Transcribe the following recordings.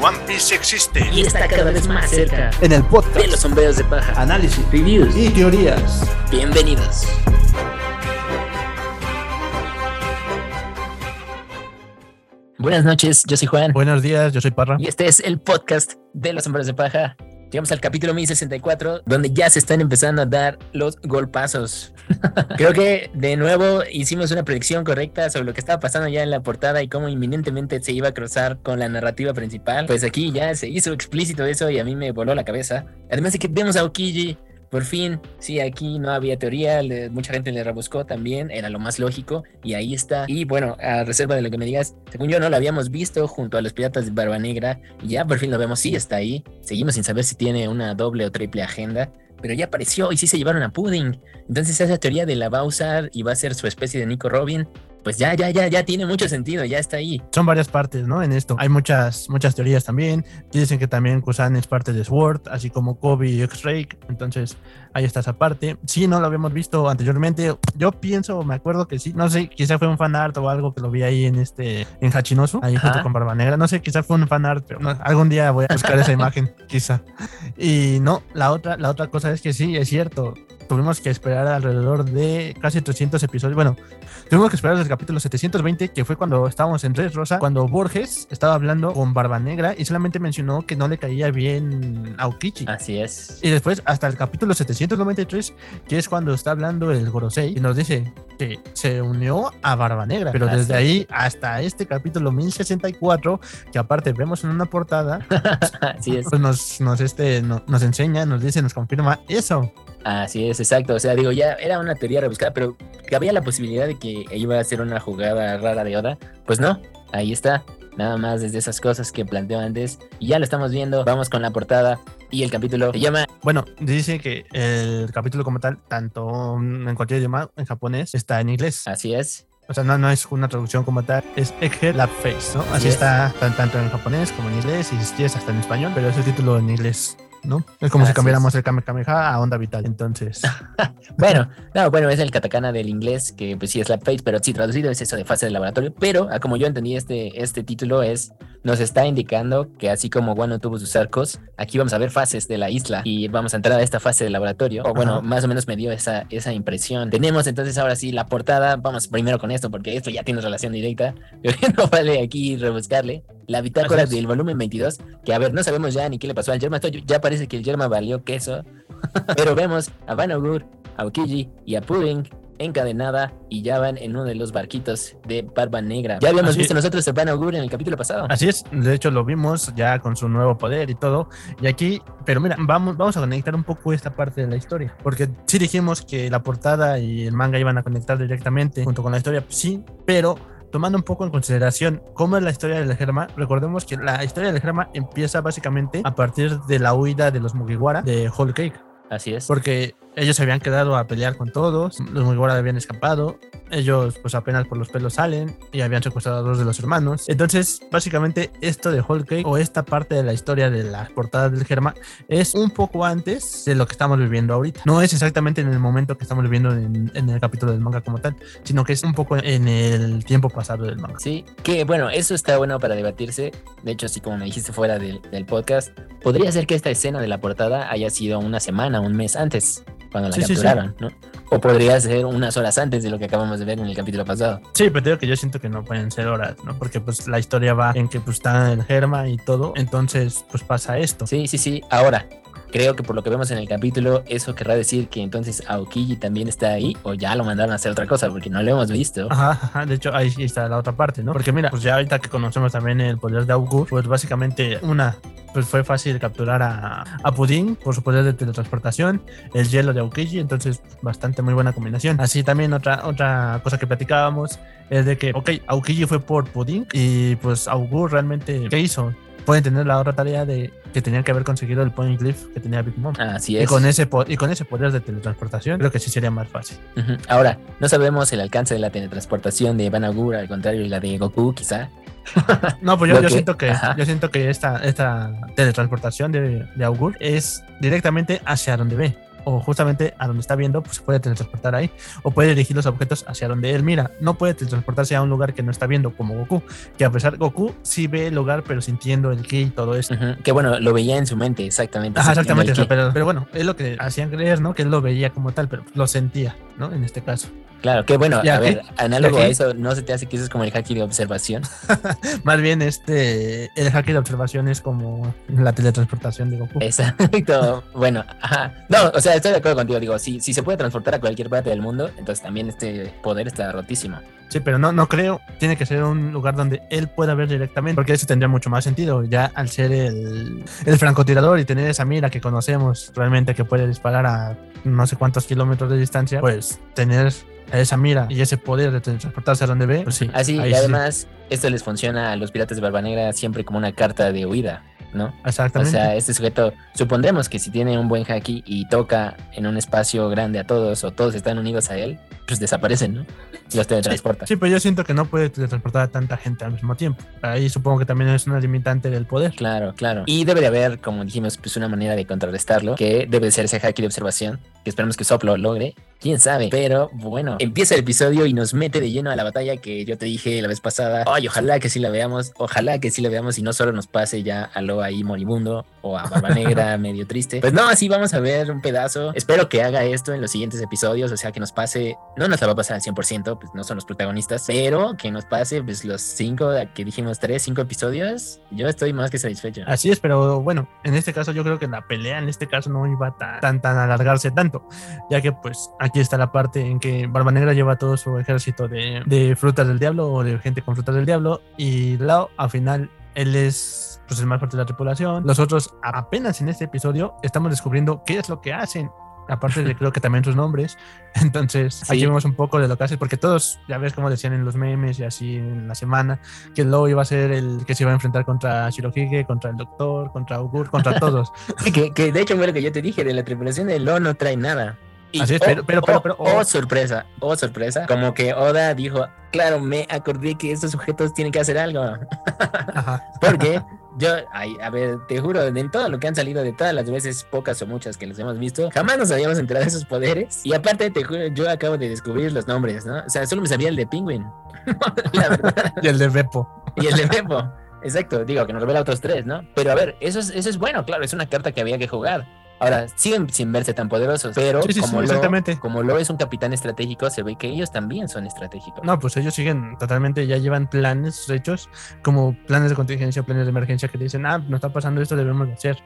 One Piece existe. Y está cada vez más cerca En el podcast, de los sombreros de paja. análisis Reviews. y teorías. Bienvenidos. Buenas noches, yo soy Juan. Buenos días, yo soy Parra. Y este es el podcast de los sombreros de paja. Llegamos al capítulo 1064, donde ya se están empezando a dar los golpazos. Creo que de nuevo hicimos una predicción correcta sobre lo que estaba pasando ya en la portada y cómo inminentemente se iba a cruzar con la narrativa principal. Pues aquí ya se hizo explícito eso y a mí me voló la cabeza. Además de que vemos a Okiji. Por fin, sí, aquí no había teoría, le- mucha gente le rebuscó también, era lo más lógico, y ahí está. Y bueno, a reserva de lo que me digas, según yo no lo habíamos visto junto a los piratas de Barba Negra, y ya por fin lo vemos, sí está ahí. Seguimos sin saber si tiene una doble o triple agenda, pero ya apareció y sí se llevaron a Pudding. Entonces esa teoría de la va a usar y va a ser su especie de Nico Robin, pues ya, ya, ya, ya tiene mucho sentido, ya está ahí. Son varias partes, ¿no? En esto. Hay muchas, muchas teorías también. Dicen que también Kusan es parte de Sword, así como Kobe y X-Ray. Entonces, ahí está esa parte. Sí, no lo habíamos visto anteriormente. Yo pienso, me acuerdo que sí. No sé, quizá fue un fan art o algo que lo vi ahí en este, en Hachinosu, ahí junto Ajá. con Barba Negra. No sé, quizá fue un fan art, pero no, algún día voy a buscar esa imagen, quizá. Y no, la otra, la otra cosa es que sí, es cierto. Tuvimos que esperar alrededor de casi 300 episodios. Bueno, Tuvimos que esperar desde el capítulo 720, que fue cuando estábamos en Red Rosa, cuando Borges estaba hablando con Barba Negra y solamente mencionó que no le caía bien a Okichi. Así es. Y después hasta el capítulo 793, que es cuando está hablando el Gorosei, y nos dice que se unió a Barba Negra. Pero Así desde es. ahí hasta este capítulo 1064, que aparte vemos en una portada, Así es. pues nos, nos, este, no- nos enseña, nos dice, nos confirma eso. Así es, exacto. O sea, digo, ya era una teoría rebuscada, pero que había la posibilidad de que iba a ser una jugada rara de Oda. Pues no, ahí está. Nada más desde esas cosas que planteó antes. Y ya lo estamos viendo. Vamos con la portada. Y el capítulo se llama Bueno, dice que el capítulo como tal, tanto en cualquier idioma, en japonés, está en inglés. Así es. O sea, no, no es una traducción como tal, es Egghead Lab Face, ¿no? Así Así es. está tan- tanto en japonés como en inglés y si quieres hasta en español, pero es el título en inglés, ¿no? Es como Así si cambiáramos es. el Kamehameha a Onda Vital. Entonces, Bueno, no, bueno, es el katakana del inglés, que pues sí es la face, pero sí traducido es eso de fase de laboratorio. Pero, ah, como yo entendí este, este título, es nos está indicando que así como Wano tuvo sus arcos, aquí vamos a ver fases de la isla y vamos a entrar a esta fase de laboratorio. O bueno, Ajá. más o menos me dio esa, esa impresión. Tenemos entonces ahora sí la portada. Vamos primero con esto, porque esto ya tiene relación directa. no vale aquí rebuscarle. La bitácora del volumen 22, que a ver, no sabemos ya ni qué le pasó al Yerma. Ya parece que el Yerma valió queso. Pero vemos a Vanogur, a Okiji y a Pudding encadenada y ya van en uno de los barquitos de Barba Negra. Ya habíamos Así- visto nosotros a Vanogur en el capítulo pasado. así es. De hecho, lo vimos ya con su nuevo poder y todo. Y aquí, pero mira, vamos, vamos a conectar un poco esta parte de la historia. Porque sí dijimos que la portada y el manga iban a conectar directamente junto con la historia, sí, pero tomando un poco en consideración cómo es la historia del Germa, recordemos que la historia del Germa empieza básicamente a partir de la huida de los Mugiwara de Whole Cake. Así es. Porque ellos se habían quedado a pelear con todos, los Mugiwara habían escapado, ellos pues apenas por los pelos salen y habían secuestrado a dos de los hermanos. Entonces, básicamente esto de Whole Cake o esta parte de la historia de las portadas del Germa es un poco antes de lo que estamos viviendo ahorita. No es exactamente en el momento que estamos viviendo en, el capítulo del manga como tal, sino que es un poco en el tiempo pasado del manga. Sí, que bueno, eso está bueno para debatirse. De hecho, así como me dijiste fuera del, del podcast, podría ser que esta escena de la portada haya sido una semana, un mes antes, cuando la Sí, sí, sí. capturaron, ¿no? O podría ser unas horas antes de lo que acabamos de ver en el capítulo pasado. Sí, pero te digo que yo siento que no pueden ser horas, ¿no? Porque pues la historia va en que pues está el Germa y todo, entonces pues pasa esto. Sí, sí, sí. Ahora, creo que por lo que vemos en el capítulo, eso querrá decir que entonces Aokiji también está ahí, o ya lo mandaron a hacer otra cosa, porque no lo hemos visto. De hecho ahí está la otra parte, ¿no? Porque mira, pues ya ahorita que conocemos también el poder de Augur, pues básicamente una, pues fue fácil capturar a, a Pudín por su poder de teletransportación, el hielo de Aokiji, entonces bastante muy buena combinación. Así también otra, otra cosa que platicábamos es de que, ok, Aokiji fue por Pudín y pues Augur realmente, ¿qué hizo? Pueden tener la otra tarea de que tenían que haber conseguido el Point Glyph que tenía Big Mom. Así Y es. con, ese, y con ese poder de teletransportación, creo que sí sería más fácil. Ahora, no sabemos el alcance de la teletransportación de Vanagur, al contrario, la de Goku, quizá. No, pues yo, Lo yo que- siento que ajá. yo siento que esta, esta teletransportación de, de Augur es directamente hacia donde ve. O justamente a donde está viendo, pues se puede teletransportar ahí, o puede dirigir los objetos hacia donde él mira. No puede teletransportarse a un lugar que no está viendo, como Goku, que a pesar Goku sí ve el lugar, pero sintiendo el ki y todo esto. Que bueno, lo veía en su mente, exactamente. exactamente, pero, pero, bueno, es lo que hacían creer, ¿no? Que él lo veía como tal, pero lo sentía, ¿no? En este caso. Claro, que bueno, a ver, análogo a eso, ¿no se te hace que eso es como el hacking de observación? Más bien, este, el hacking de observación es como la teletransportación de Goku. Exacto. bueno, ajá. No, o sea, estoy de acuerdo contigo. Digo, si, si se puede transportar a cualquier parte del mundo, entonces también este poder está rotísimo. Sí, pero no, no creo. Tiene que ser un lugar donde él pueda ver directamente, porque eso tendría mucho más sentido. Ya al ser el, el francotirador y tener esa mira que conocemos realmente que puede disparar a no sé cuántos kilómetros de distancia, pues tener esa mira y ese poder de transportarse a donde ve, pues sí. Así, y además, esto les funciona a los piratas de Barba Negra siempre como una carta de huida. ¿no? Exactamente. O sea, este sujeto, supondremos que si tiene un buen haki y toca en un espacio grande a todos o todos están unidos a él, pues desaparecen, ¿no? Los teletransporta. Sí, pero yo siento que no puede teletransportar a tanta gente al mismo tiempo. Ahí supongo que también es una limitante del poder. Claro, claro. Y debe de haber, como dijimos, pues una manera de contrarrestarlo, que debe ser ese haki de observación, que esperemos que Sop lo logre quién sabe. Pero bueno, empieza el episodio y nos mete de lleno a la batalla que yo te dije la vez pasada. Ay, ojalá que sí la veamos, ojalá que sí la veamos y no solo nos pase ya a lo ahí moribundo o a Barba Negra medio triste. Pues no, así vamos a ver un pedazo. Espero que haga esto en los siguientes episodios, o sea, que nos pase, no nos va a pasar al 100%, pues no son los protagonistas, pero que nos pase pues los cinco, que dijimos tres, cinco episodios. Yo estoy más que satisfecho. Así es, pero bueno, en este caso yo creo que la pelea en este caso no iba tan, tan, tan alargarse tanto, ya que pues aquí está la parte en que Barba Negra lleva todo su ejército de, frutas del diablo o de gente con frutas del diablo y Lao al final él es pues, el más fuerte de la tripulación. Nosotros apenas en este episodio estamos descubriendo qué es lo que hacen aparte de creo que también sus nombres. Entonces, aquí vemos un poco de lo que hace, porque todos, ya ves como decían en los memes y así en la semana, que Lo iba a ser el que se iba a enfrentar contra Shirohige, contra el Doctor, contra Ugur, contra todos. que, que, de hecho fue lo que yo te dije, de la tripulación de Lo no trae nada. Así es, pero, pero, pero, oh, oh, sorpresa, oh, sorpresa. Como que Oda dijo, claro, me acordé que estos sujetos tienen que hacer algo. Ajá. Porque yo, a ver, te juro, en todo lo que han salido de todas las veces, pocas o muchas que los hemos visto, jamás nos habíamos enterado de esos poderes. Y aparte, te juro, yo acabo de descubrir los nombres, ¿no? O sea, solo me sabía el de Penguin. La verdad. y el de Beppo. Y el de Beppo. Exacto, digo que nos revela otros tres, ¿no? Pero a ver, eso es, eso es bueno, claro, es una carta que había que jugar. Ahora, siguen sin verse tan poderosos, pero como, lo, como lo es un capitán estratégico, se ve que ellos también son estratégicos. No, pues ellos siguen totalmente, ya llevan planes hechos, como planes de contingencia, planes de emergencia que dicen, ah, nos está pasando esto, debemos de hacer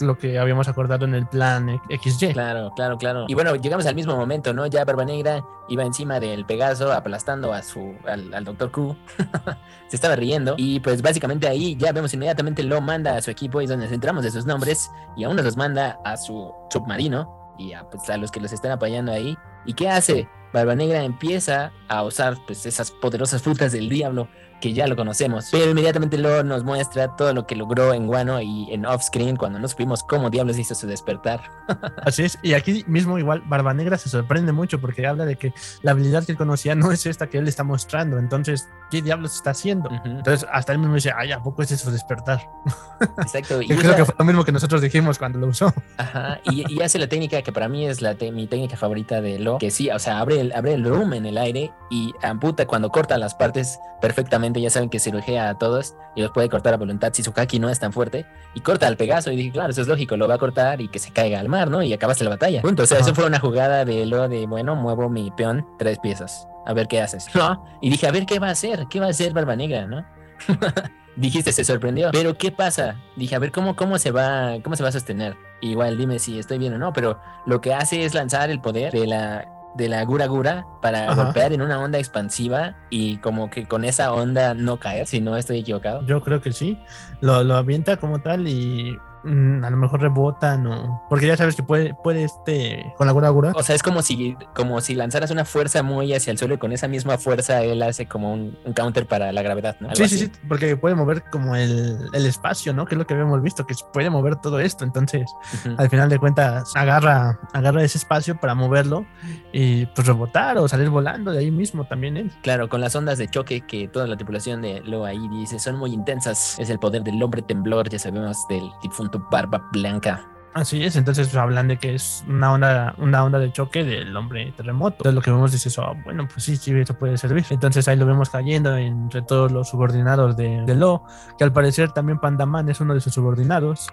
lo que habíamos acordado en el plan XY. Claro, claro, claro. Y bueno, llegamos al mismo momento, ¿no? Ya Barba Negra iba encima del Pegaso aplastando a su, al, al Dr. Q. Se estaba riendo. Y pues básicamente ahí ya vemos inmediatamente lo manda a su equipo y donde nos de sus nombres. Y a uno los manda a su submarino y a, pues, a los que los están apoyando ahí. ¿Y qué hace? Barba Negra empieza a usar pues, esas poderosas frutas del diablo que ya lo conocemos, pero inmediatamente luego nos muestra todo lo que logró en Guano y en off-screen cuando nos supimos cómo diablos hizo su despertar. Así es, y aquí mismo igual Barba Negra se sorprende mucho porque habla de que la habilidad que él conocía no es esta que él está mostrando, entonces, ¿qué diablos está haciendo? Entonces, hasta él mismo dice, ay, ¿a poco es eso despertar? Exacto. y creo que fue lo mismo que nosotros dijimos cuando lo usó. Ajá, y, hace la técnica que para mí es la mi técnica favorita de Lo, que sí, o sea, abre el, abre el room en el aire y amputa cuando corta las partes perfectamente ya saben que cirugía a todos y los puede cortar a voluntad si su kaki no es tan fuerte. Y corta al Pegaso y dije, claro, eso es lógico, lo va a cortar y que se caiga al mar, ¿no? Y acabaste la batalla. Punto. O sea, eso fue una jugada de lo de, bueno, muevo mi peón tres piezas. A ver qué haces. ¿No? Y dije, a ver qué va a hacer, qué va a hacer Barba Negra, ¿no? Dijiste, se sorprendió. Pero ¿qué pasa? Dije, a ver cómo, cómo se va, cómo se va a sostener. Igual dime si estoy bien o no, pero lo que hace es lanzar el poder de la de la Gura Gura para golpear en una onda expansiva y como que con esa onda no caer, si no estoy equivocado. Yo creo que sí. Lo, lo avienta como tal y a lo mejor rebotan o porque ya sabes que puede puede este con la gura gura o sea es como si como si lanzaras una fuerza muy hacia el suelo y con esa misma fuerza él hace como un, counter para la gravedad ¿no? sí sí sí porque puede mover como el, el, espacio no que es lo que habíamos visto que puede mover todo esto. Entonces al final de cuentas agarra agarra ese espacio para moverlo y pues rebotar o salir volando de ahí mismo también él. Claro con las ondas de choque que toda la tripulación de Lo ahí dice son muy intensas. Es el poder del hombre temblor ya sabemos del difunto Barba Blanca. Así es, entonces hablan de que es una onda, una onda de choque del hombre terremoto. Entonces lo que vemos es eso, ah, bueno, pues sí, sí, eso puede servir. Entonces ahí lo vemos cayendo entre todos los subordinados de, de Lo, que al parecer también Pandaman es uno de sus subordinados.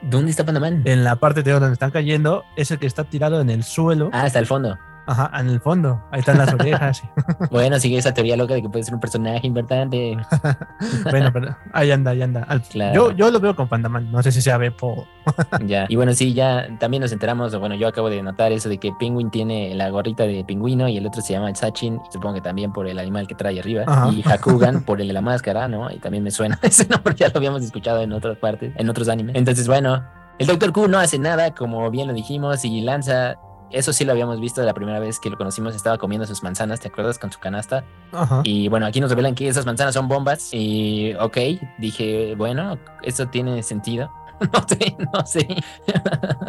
¿Dónde está Pandaman? En la parte de donde están cayendo, es el que está tirado en el suelo. Ah, hasta el fondo. Ajá, en el fondo. Ahí están las orejas. bueno, sigue esa teoría loca de que puede ser un personaje importante. bueno, pero ahí anda, ahí anda. Yo, yo lo veo con Pandaman. No sé si sea Beppo. ya. Y bueno, sí, ya también nos enteramos, bueno, yo acabo de notar eso de que Penguin tiene la gorrita de pingüino y el otro se llama el Sachin, supongo que también por el animal que trae arriba. Y Hakugan por el de la máscara, ¿no? Y también me suena ese nombre, ya lo habíamos escuchado en otras partes, en otros animes. Entonces, bueno, el Doctor Q no hace nada, como bien lo dijimos, y lanza eso sí lo habíamos visto la primera vez que lo conocimos, estaba comiendo sus manzanas, ¿te acuerdas? Con su canasta. Y bueno, aquí nos revelan que esas manzanas son bombas. Y ok, dije, bueno, eso tiene sentido. no sé, no sé.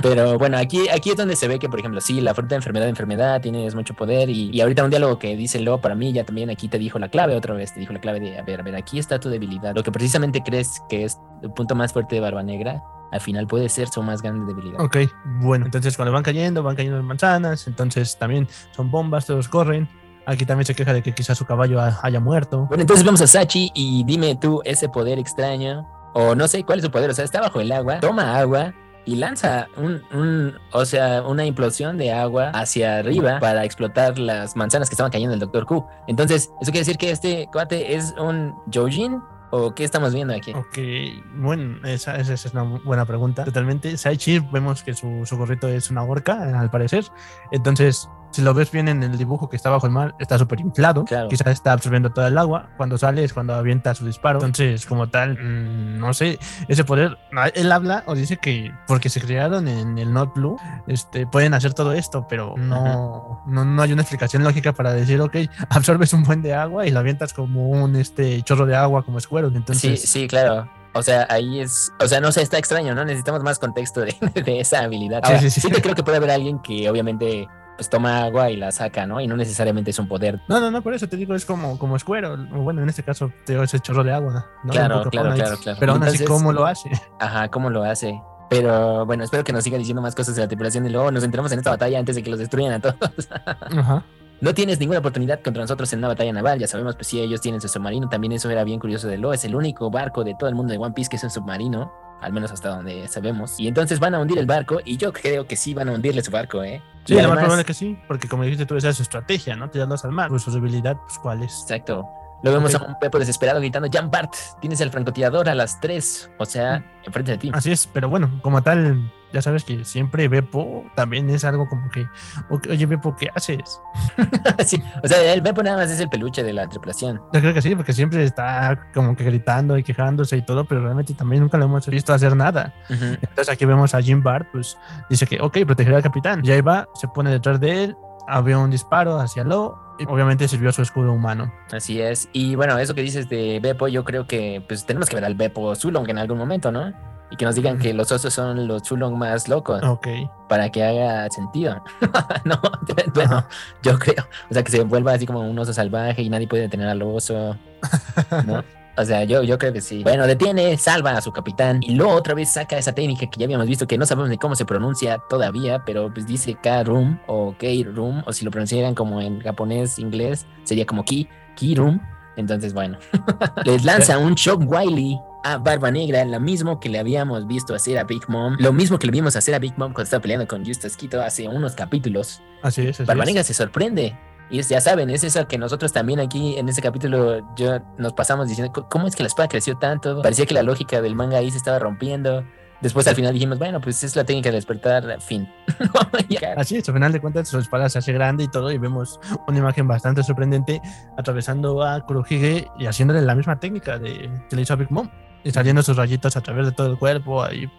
Pero bueno, aquí, aquí es donde se ve que, por ejemplo, sí, la fruta de enfermedad de enfermedad tienes mucho poder. Y, y ahorita un diálogo que dice Lo para mí, ya también aquí te dijo la clave otra vez, te dijo la clave de, a ver, a ver, aquí está tu debilidad. Lo que precisamente crees que es el punto más fuerte de Barba Negra, al final puede ser su más grande debilidad. Ok, bueno, entonces cuando van cayendo, van cayendo manzanas, entonces también son bombas, todos corren. Aquí también se queja de que quizás su caballo haya muerto. Bueno, entonces vamos a Sachi y dime tú ese poder extraño, o no sé cuál es su poder, o sea, está bajo el agua, toma agua y lanza un, o sea, una implosión de agua hacia arriba para explotar las manzanas que estaban cayendo del Dr. Q. Entonces, eso quiere decir que este cuate es un Jojin ¿O qué estamos viendo aquí? Ok, bueno, esa, esa, es una buena pregunta. Totalmente. Saichi, vemos que su, su gorrito es una orca, al parecer. Entonces, si lo ves bien en el dibujo que está bajo el mar, está súper inflado. Quizás está absorbiendo toda el agua. Cuando sale es cuando avienta su disparo. Entonces, como tal, mm, no sé, ese poder, él habla o dice que porque se crearon en el Not Blue, este, pueden hacer todo esto, pero no, no, no, hay una explicación lógica para decir, ok, absorbes un buen de agua y lo avientas como un este, chorro de agua como escuero. Entonces, sí, sí, claro. O sea, ahí es, o sea, no sé, está extraño, ¿no? Necesitamos más contexto de, de esa habilidad. sí, sí, sí. sí, creo que puede haber alguien que obviamente pues toma agua y la saca, ¿no? Y no necesariamente es un poder. No, no, no, por eso te digo, es como, como escuero. Bueno, en este caso, te ese chorro de agua, ¿no? Claro, claro, claro, claro. Pero aún así, ¿cómo lo hace? Ajá, ¿cómo lo hace? Pero bueno, espero que nos siga diciendo más cosas de la tripulación y luego nos enteramos en esta batalla antes de que los destruyan a todos. Ajá. No tienes ninguna oportunidad contra nosotros en una batalla naval, ya sabemos, pues si ellos tienen su submarino, también eso era bien curioso de Lo, es el único barco de todo el mundo de One Piece que es un submarino, al menos hasta donde sabemos. Y entonces van a hundir el barco, y yo creo que sí van a hundirle su barco, ¿eh? Sí, lo más probable que sí, porque como dijiste tú, esa es su estrategia, ¿no? Tirarlos al mar, pues su debilidad, pues cuál es. Exacto. Lo vemos a un Pepo desesperado gritando, Jan Bart, tienes el francotirador a las 3, o sea, enfrente de ti. Así es, pero bueno, como tal, ya sabes que siempre Beppo también es algo como que, oye Beppo, ¿qué haces? sí, o sea, el Beppo nada más es el peluche de la tripulación. Yo creo que sí, porque siempre está como que gritando y quejándose y todo, pero realmente también nunca lo hemos visto hacer nada. Entonces aquí vemos a Jim Bart, pues dice que, ok, protegerá al capitán. Y ahí va, se pone detrás de él, había un disparo hacia Lo obviamente sirvió su escudo humano. Así es. Y bueno, eso que dices de Beppo, yo creo que pues tenemos que ver al Beppo Zulong en algún momento, ¿no? Y que nos digan que los osos son los Zulong más locos. Ok. Para que haga sentido. no, bueno, yo creo. O sea, que se vuelva así como un oso salvaje y nadie puede detener al oso. ¿No? O sea, yo, yo creo que sí. Bueno, detiene, salva a su capitán y luego otra vez saca esa técnica que ya habíamos visto que no sabemos ni cómo se pronuncia todavía, pero pues dice K-Room o K-Room, o si lo pronunciaran como en japonés, inglés, sería como Ki, Ki-Room. Entonces, bueno, les lanza un Shock Wiley a Barba Negra, lo mismo que le habíamos visto hacer a Big Mom, lo mismo que le vimos hacer a Big Mom cuando estaba peleando con Justus Quito hace unos capítulos. Así es. Así Barba Negra se sorprende y ya saben, es eso que nosotros también aquí en ese capítulo yo nos pasamos diciendo, ¿cómo es que la espada creció tanto? Parecía que la lógica del manga ahí se estaba rompiendo. Después al final dijimos, bueno, pues es la técnica de despertar, fin. Así es, al final de cuentas su espada se hace grande y todo y vemos una imagen bastante sorprendente atravesando a Kurohige y haciéndole la misma técnica de que le hizo a Big Mom y saliendo sus rayitos a través de todo el cuerpo, ahí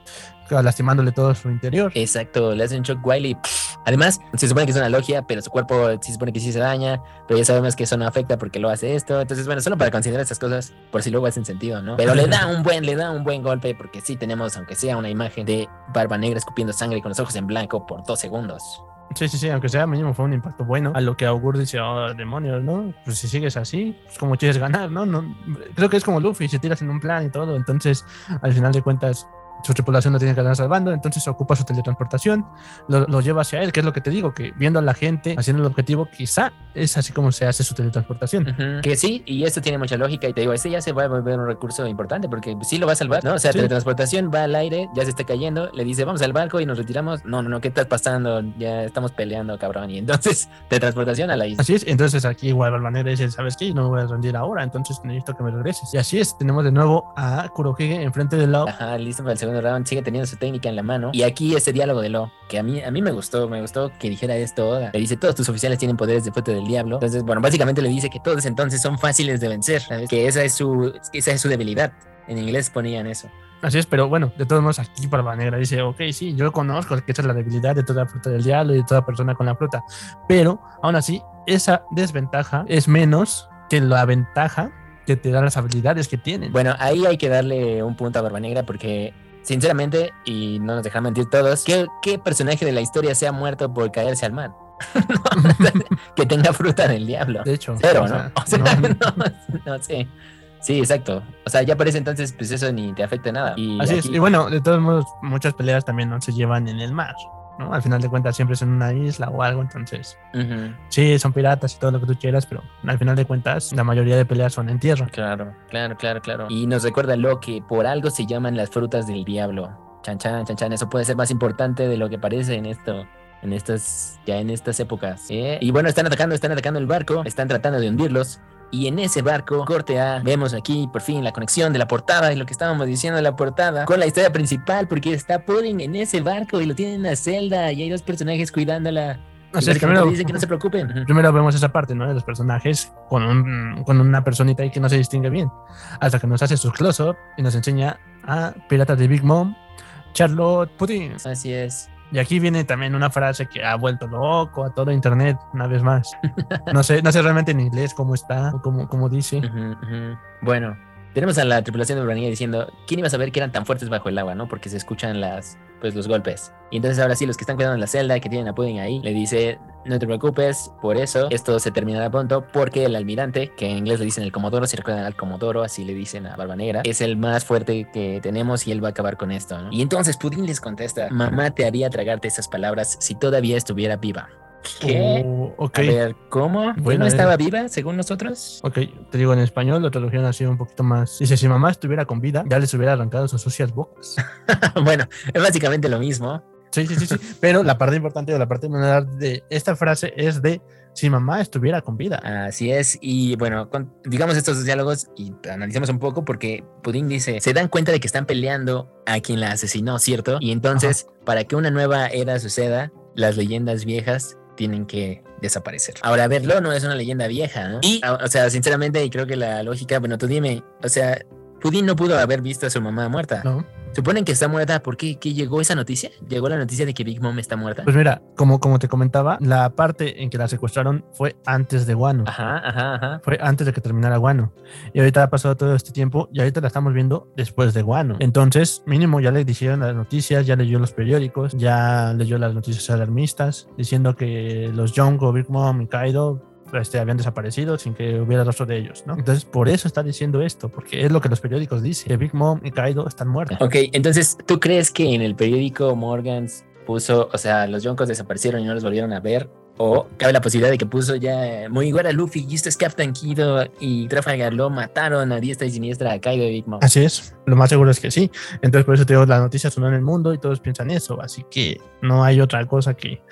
lastimándole todo su interior. Exacto, le hacen shock Wiley. Además, se supone que es una logia, pero su cuerpo se supone que sí se daña, pero ya sabemos que eso no afecta porque lo hace esto. Entonces, bueno, solo para considerar estas cosas, por si luego hacen sentido, ¿no? Pero le da un buen, le da un buen golpe porque sí tenemos, aunque sea una imagen de Barba Negra escupiendo sangre con los ojos en blanco por dos segundos. Sí, sí, sí, aunque sea mínimo fue un impacto bueno. A lo que Augur dice, oh, demonios, ¿no? Pues si sigues así, pues como quieres ganar, ¿no? no Creo que es como Luffy, si tiras en un plan y todo. Entonces, al final de cuentas, su tripulación lo tiene que andar salvando, entonces ocupa su teletransportación, lo, lo, lleva hacia él, que es lo que te digo, que viendo a la gente haciendo el objetivo, quizá es así como se hace su teletransportación. Uh -huh. Que sí, y esto tiene mucha lógica, y te digo, este ya se va a volver un recurso importante, porque sí lo va a salvar, ¿no? O sea, sí. teletransportación va al aire, ya se está cayendo, le dice, vamos al barco y nos retiramos, no, no, no, ¿qué estás pasando? Ya estamos peleando, cabrón, y entonces, teletransportación a la isla. Así es, entonces aquí igual Valvanera dice, ¿sabes qué? No voy a rendir ahora, entonces necesito que me regreses. Y así es, tenemos de nuevo a Kurohige enfrente de Law. Ajá, listo para el segundo round, sigue teniendo su técnica en la mano. Y aquí ese diálogo de Law, que a mí, a mí me gustó, me gustó que dijera esto. Le dice, todos tus oficiales tienen poderes de fuente del diablo. Entonces, bueno, básicamente le dice que todos entonces son fáciles de vencer, ¿sabes? Que esa es su, esa es su debilidad. En inglés ponían eso. Así es, pero bueno, de todos modos aquí Barba Negra dice, ok, sí, yo conozco que esa es la debilidad de toda fruta del diablo y de toda persona con la fruta, pero aún así, esa desventaja es menos que la ventaja que te da las habilidades que tienen. Bueno, ahí hay que darle un punto a Barba Negra porque sinceramente, y no nos dejan mentir todos, ¿qué, ¿qué, personaje de la historia se ha muerto por caerse al mar? que tenga fruta del diablo. De hecho. Cero, o sea, ¿no? O sea, no, no, no sé. Sí, exacto. O sea, ya por ese entonces, pues eso ni te afecta nada. Y Así aquí... es. Y bueno, de todos modos, muchas peleas también no se llevan en el mar. ¿No? Al final de cuentas siempre es en una isla o algo, entonces uh -huh. sí, son piratas y todo lo que tú quieras, pero al final de cuentas la mayoría de peleas son en tierra. Claro, claro, claro, claro. Y nos recuerda lo que por algo se llaman las frutas del diablo. Chan, chan, chan, chan. Eso puede ser más importante de lo que parece en esto. En estas, ya en estas épocas. ¿eh? Y bueno, están atacando, están atacando el barco, están tratando de hundirlos. Y en ese barco, corte A, vemos aquí por fin la conexión de la portada y lo que estábamos diciendo de la portada con la historia principal, porque está Pudding en ese barco y lo tienen en la celda y hay dos personajes cuidándola. O sea, primero, dicen que no se preocupen. Primero vemos esa parte, ¿no? De los personajes con, un, con una personita ahí que no se distingue bien. Hasta que nos hace su close-up y nos enseña a Piratas de Big Mom, Charlotte Pudding. Así es. Y aquí viene también una frase que ha vuelto loco a todo internet una vez más. No sé, no sé realmente en inglés cómo está cómo, cómo dice. Bueno, tenemos a la tripulación de Urania diciendo, ¿quién iba a saber que eran tan fuertes bajo el agua, no? Porque se escuchan las, pues, los golpes. Y entonces ahora sí, los que están cuidando la celda, que tienen a Pudding ahí, le dice, no te preocupes, por eso esto se terminará pronto, porque el almirante, que en inglés le dicen el comodoro, si recuerdan al comodoro, así le dicen a Barba Negra, es el más fuerte que tenemos y él va a acabar con esto, ¿no? Y entonces Pudding les contesta, mamá te haría tragarte esas palabras si todavía estuviera viva. ¿Qué? Oh, okay. A ver, ¿cómo? Bueno, ¿No estaba viva según nosotros? Ok, te digo en español, la traducción ha sido un poquito más. Dice: si mamá estuviera con vida, ya les hubiera arrancado sus sucias bocas. bueno, es básicamente lo mismo. Sí, sí, sí, sí. Pero la parte importante o la parte de esta frase es de si mamá estuviera con vida. Así es. Y bueno, con, digamos estos diálogos y analicemos un poco porque Pudín dice, se dan cuenta de que están peleando a quien la asesinó, ¿cierto? Y entonces, Ajá. para que una nueva era suceda, las leyendas viejas tienen que desaparecer. Ahora, verlo no es una leyenda vieja, ¿no? Y, o sea, sinceramente, y creo que la lógica, bueno, tú dime, o sea, Pudín no pudo haber visto a su mamá muerta. No. Suponen que está muerta. ¿Por qué? ¿Qué llegó esa noticia? ¿Llegó la noticia de que Big Mom está muerta? Pues mira, como, como te comentaba, la parte en que la secuestraron fue antes de Guano. Ajá, ajá, ajá. Fue antes de que terminara Guano. Y ahorita ha pasado todo este tiempo y ahorita la estamos viendo después de Guano. Entonces, mínimo ya le dijeron las noticias, ya leyó los periódicos, ya leyó las noticias alarmistas diciendo que los Yongo, Big Mom y Kaido este, habían desaparecido sin que hubiera rastro de ellos, ¿no? Entonces, por eso está diciendo esto, porque es lo que los periódicos dicen, que Big Mom y Kaido están muertos. Ok, entonces, ¿tú crees que en el periódico Morgans puso, o sea, los Yonkos desaparecieron y no los volvieron a ver? O cabe la posibilidad de que puso ya muy igual a Luffy y esto es Captain Kido y Trafalgar lo mataron a diestra y siniestra a Kaido y Big Mom. Así es, lo más seguro es que sí. Entonces por eso te digo, las noticias son en el mundo y todos piensan eso. Así que no hay otra cosa que,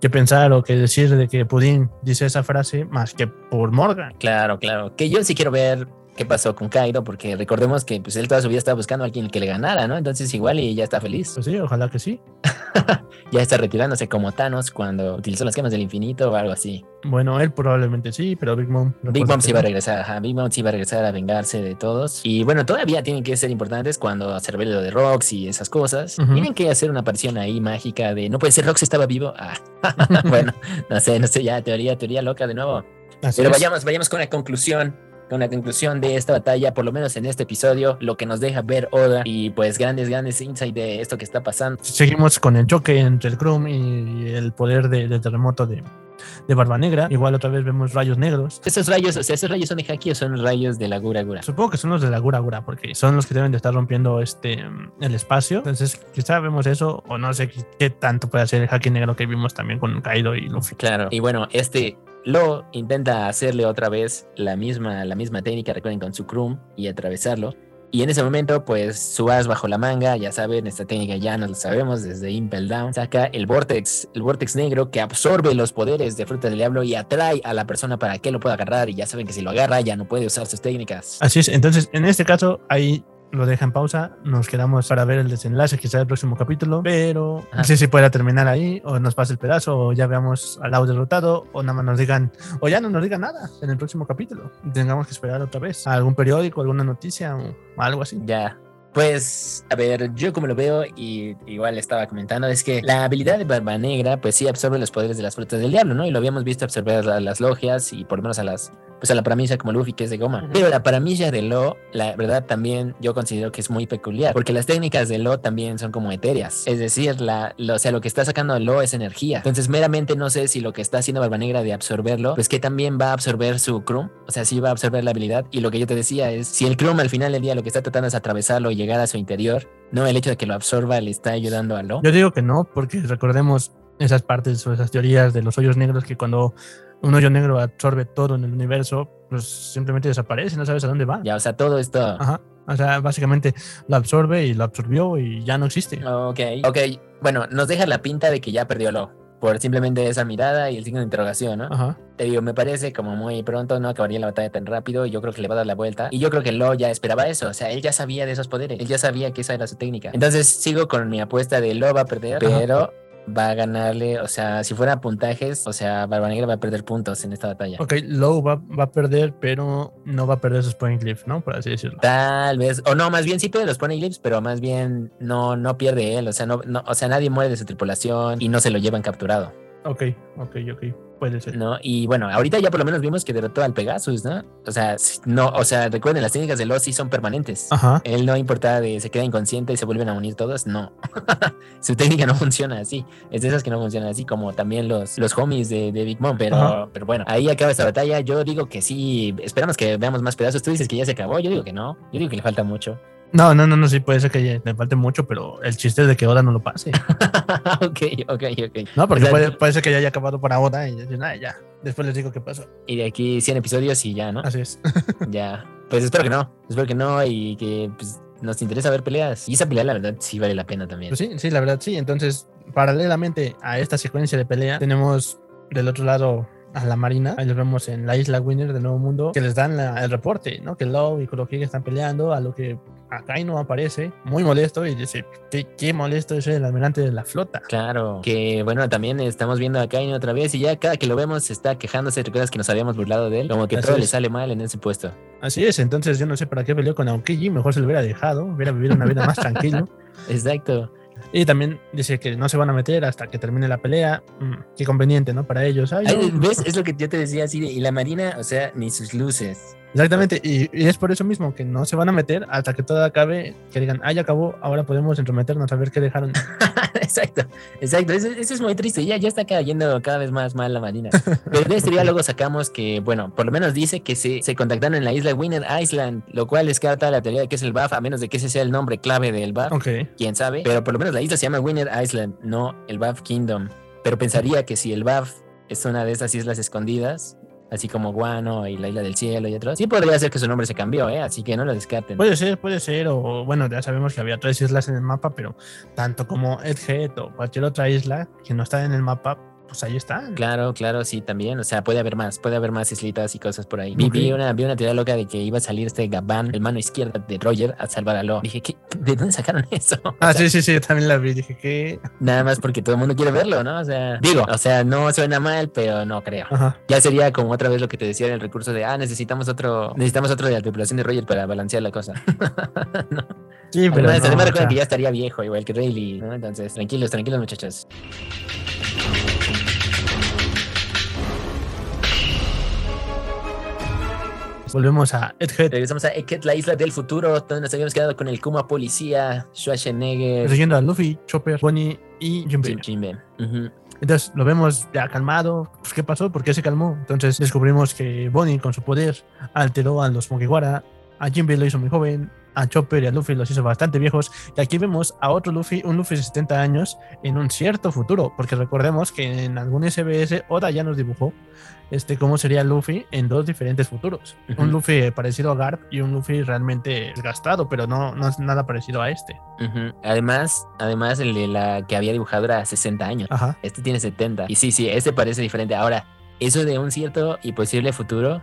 que pensar o que decir de que Pudín dice esa frase más que por Morgan. Claro, claro. Que yo sí quiero ver qué pasó con Kaido, porque recordemos que pues, él toda su vida estaba buscando a alguien que le ganara, ¿no? Entonces igual y ya está feliz. Pues sí, ojalá que sí. ya está retirándose como Thanos cuando utilizó las gemas del infinito o algo así. Bueno, él probablemente sí, pero Big Mom. Big Mom sí va a regresar, ajá. Big Mom sí va a regresar a vengarse de todos. Y bueno, todavía tienen que ser importantes cuando se revele lo de Rox y esas cosas. Uh -huh. Tienen que hacer una aparición ahí mágica de no puede ser, Rox estaba vivo. Ah. bueno, no sé, no sé, ya teoría, teoría loca de nuevo. Así pero es. vayamos, vayamos con la conclusión con la conclusión de esta batalla, por lo menos en este episodio, lo que nos deja ver Oda y pues grandes, grandes insights de esto que está pasando. Seguimos con el choque entre el Chrome y el poder de, de terremoto de, de Barba Negra. Igual otra vez vemos rayos negros. Esos rayos, o sea, esos rayos son de Haki o son rayos de la Gura Gura. Supongo que son los de la Gura Gura, porque son los que deben de estar rompiendo este el espacio. Entonces, quizá vemos eso, o no sé qué, qué tanto puede hacer el Haki negro que vimos también con Kaido y Luffy. Claro. Y bueno, este lo intenta hacerle otra vez la misma, la misma técnica, recuerden, con su Krum y atravesarlo. Y en ese momento, pues su as bajo la manga, ya saben, esta técnica ya nos lo sabemos desde Impel Down, saca el Vortex, el Vortex negro que absorbe los poderes de Fruta del Diablo y atrae a la persona para que lo pueda agarrar. Y ya saben que si lo agarra, ya no puede usar sus técnicas. Así es, entonces en este caso ahí lo deja en pausa, nos quedamos para ver el desenlace quizá el próximo capítulo, pero Ajá. no sé si pueda terminar ahí o nos pase el pedazo o ya veamos al lado derrotado o nada más nos digan o ya no nos digan nada en el próximo capítulo. Tengamos que esperar otra vez a algún periódico, alguna noticia o algo así. Ya. Pues, a ver, yo como lo veo, y igual estaba comentando, es que la habilidad de Barba Negra, pues sí absorbe los poderes de las frutas del diablo, ¿no? Y lo habíamos visto absorber a las logias y por lo menos a las, pues a la paramilla como Luffy, que es de goma. Pero la paramilla de Lo, la verdad también yo considero que es muy peculiar, porque las técnicas de Lo también son como etéreas. Es decir, la, lo- o sea, lo que está sacando Lo es energía. Entonces, meramente no sé si lo que está haciendo Barba Negra de absorberlo, pues que también va a absorber su Krum, o sea, sí va a absorber la habilidad. Y lo que yo te decía es, si el Krum al final del día lo que está tratando es atravesarlo y llegar a su interior, no el hecho de que lo absorba le está ayudando a Lo. Yo digo que no, porque recordemos esas partes o esas teorías de los hoyos negros que cuando un hoyo negro absorbe todo en el universo, pues simplemente desaparece, no sabes a dónde va. Ya, o sea, todo esto... Ajá. O sea, básicamente lo absorbe y lo absorbió y ya no existe. Ok, ok. Bueno, nos deja la pinta de que ya perdió Lo. Por simplemente esa mirada y el signo de interrogación, ¿no? Ajá. Te digo, me parece como muy pronto, no acabaría la batalla tan rápido. Yo creo que le va a dar la vuelta. Y yo creo que Lo ya esperaba eso. O sea, él ya sabía de esos poderes. Él ya sabía que esa era su técnica. Entonces sigo con mi apuesta de Lo va a perder, Ajá. pero va a ganarle. O sea, si fuera puntajes, o sea, Barba Negra va a perder puntos en esta batalla. Ok, Low va, va a perder, pero no va a perder sus point glyphs, ¿no? Por así decirlo. Tal vez, o no, más bien sí pierde los poneglyphs, pero más bien no, no pierde él. O sea, no, no, o sea, nadie muere de su tripulación y no se lo llevan capturado. Ok, ok, ok. Puede ser. ¿no? Y bueno, ahorita ya por lo menos vimos que derrotó al Pegasus, ¿no? O sea, no, o sea, recuerden, las técnicas de Los sí son permanentes. Ajá. Él no importa de se queda inconsciente y se vuelven a unir todos, no. Su técnica no funciona así. Es de esas que no funcionan así, como también los, los homies de, de Big Mom. Pero, Ajá. pero bueno, ahí acaba esta batalla. Yo digo que sí, esperamos que veamos más pedazos. Tú dices que ya se acabó. Yo digo que no. Yo digo que le falta mucho. No, no, no, no, sí puede ser que le falte mucho, pero el chiste es de que Oda no lo pase. ok, ok, ok. No, porque O sea, puede, puede ser que ya haya acabado para Oda y nada, ya. Después les digo qué pasó. Y de aquí 100 episodios y ya, ¿no? Así es. Ya, pues espero que no, espero que no y que pues, nos interesa ver peleas. Y esa pelea, la verdad, sí vale la pena también. Pues sí, sí, la verdad sí. Entonces, paralelamente a esta secuencia de pelea, tenemos del otro lado a la Marina. Ahí los vemos en la isla Winner del Nuevo Mundo, que les dan la- el reporte, ¿no? Que Law y Kurohige están peleando, a lo que Akainu aparece, muy molesto, y dice, qué, qué molesto es el almirante de la flota. Claro, que bueno, también estamos viendo a Kaino otra vez y ya cada que lo vemos está quejándose. ¿Recuerdas que nos habíamos burlado de él? Como que Así todo le sale mal en ese puesto. Así es, entonces yo no sé para qué peleó con Aokiji, mejor se lo hubiera dejado, hubiera vivido una vida más tranquilo. Exacto. Y también dice que no se van a meter hasta que termine la pelea. Mm, qué conveniente, ¿no? Para ellos. Ay, no. ¿Ves? Es lo que yo te decía así de, y la Marina, o sea, ni sus luces. Exactamente, y, y es por eso mismo que no se van a meter hasta que todo acabe, que digan, ah, ya acabó, ahora podemos entrometernos a ver qué dejaron. exacto, exacto. Eso, eso es muy triste. Ya, ya está cayendo cada vez más mal la Marina. Pero de este diálogo sacamos que, bueno, por lo menos dice que se, se contactaron en la isla Winner Island, lo cual descarta la teoría de que es el BAF, a menos de que ese sea el nombre clave del BAF. ok, quién sabe. Pero por lo menos la isla se llama Winner Island, no el BAF Kingdom. Pero pensaría que si el BAF es una de esas islas escondidas, así como Guano y la isla del cielo y otros, sí podría ser que su nombre se cambió, ¿eh? Así que no lo descarten. puede ser, puede ser, o bueno, ya sabemos que había tres islas en el mapa, pero tanto como Edgehead o cualquier otra isla que no está en el mapa, pues ahí están. Claro, claro, sí, también. O sea, puede haber más, puede haber más islitas y cosas por ahí. Vi, una, vi una teoría loca de que iba a salir este Gabán, el mano izquierda de Roger, a salvar a Lo. Dije, ¿qué? ¿de dónde sacaron eso? Ah, sí, sí, sí, yo también la vi, dije que... Nada más porque todo el mundo quiere verlo, ¿no? O sea, digo, o sea, no suena mal, pero no creo. Ajá. Ya sería como otra vez lo que te decía en el recurso de, ah, necesitamos otro, necesitamos otro de la tripulación de Roger para balancear la cosa. Sí, pero además, no, además o recuerden sea, que ya estaría viejo, igual que Rayleigh, ¿no? Entonces, tranquilos, tranquilos, muchachos. Volvemos a Edgehead, Regresamos a Eket, la isla del futuro, donde nos habíamos quedado con el Kuma Policía, Schwarzenegger, persiguiendo a Luffy, Chopper, Bonnie y Jinbe. Jim Jinbe. Ujú. Entonces lo vemos ya calmado. Pues, ¿Qué pasó? ¿Por qué se calmó? Entonces descubrimos que Bonnie con su poder alteró a los Mugiwara. A Jinbe lo hizo muy joven, a Chopper y a Luffy los hizo bastante viejos. Y aquí vemos a otro Luffy, un Luffy de 70 años, en un cierto futuro. Porque recordemos que en algún SBS Oda ya nos dibujó este, cómo sería Luffy en dos diferentes futuros. Un Luffy parecido a Garp y un Luffy realmente desgastado, pero no, no es nada parecido a este. Además, además el de la que había dibujado era 60 años. Ajá. Este tiene 70. Y sí, sí, este parece diferente. Ahora, eso de un cierto y posible futuro,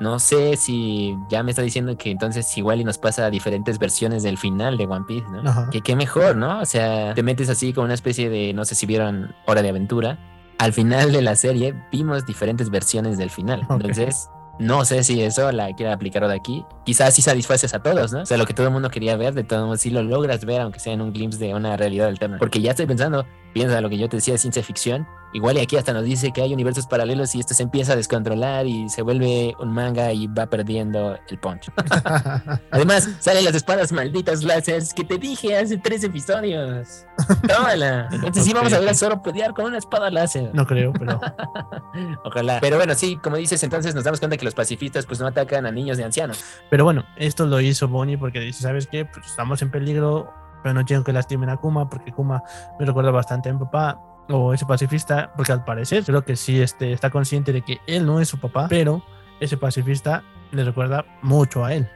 no sé si ya me está diciendo que entonces igual y nos pasa diferentes versiones del final de One Piece, ¿no? Ajá. Que qué mejor, ¿no? O sea, te metes así con una especie de, no sé si vieron Hora de Aventura. Al final de la serie vimos diferentes versiones del final. Entonces, no sé si eso la quiera aplicar de aquí. Quizás sí satisfaces a todos, ¿no? O sea, lo que todo el mundo quería ver, de todos modos, sí lo logras ver, aunque sea en un glimpse de una realidad alterna. Porque ya estoy pensando, piensa lo que yo te decía de ciencia ficción. Igual y aquí hasta nos dice que hay universos paralelos y esto se empieza a descontrolar y se vuelve un manga y va perdiendo el punch. Además, salen las espadas malditas láseres que te dije hace tres episodios. Tómala. Entonces sí vamos a ver a Zoro pelear con una espada láser. no creo, pero Ojalá. Pero bueno, sí, como dices, entonces nos damos cuenta que los pacifistas pues no atacan a niños ni ancianos. Pero bueno, esto lo hizo Bonnie porque dice, ¿sabes qué? Pues estamos en peligro, pero no quiero que lastimen a Kuma porque Kuma me recuerda bastante a mi papá o ese pacifista, porque al parecer creo que sí este, está consciente de que él no es su papá, pero ese pacifista le recuerda mucho a él.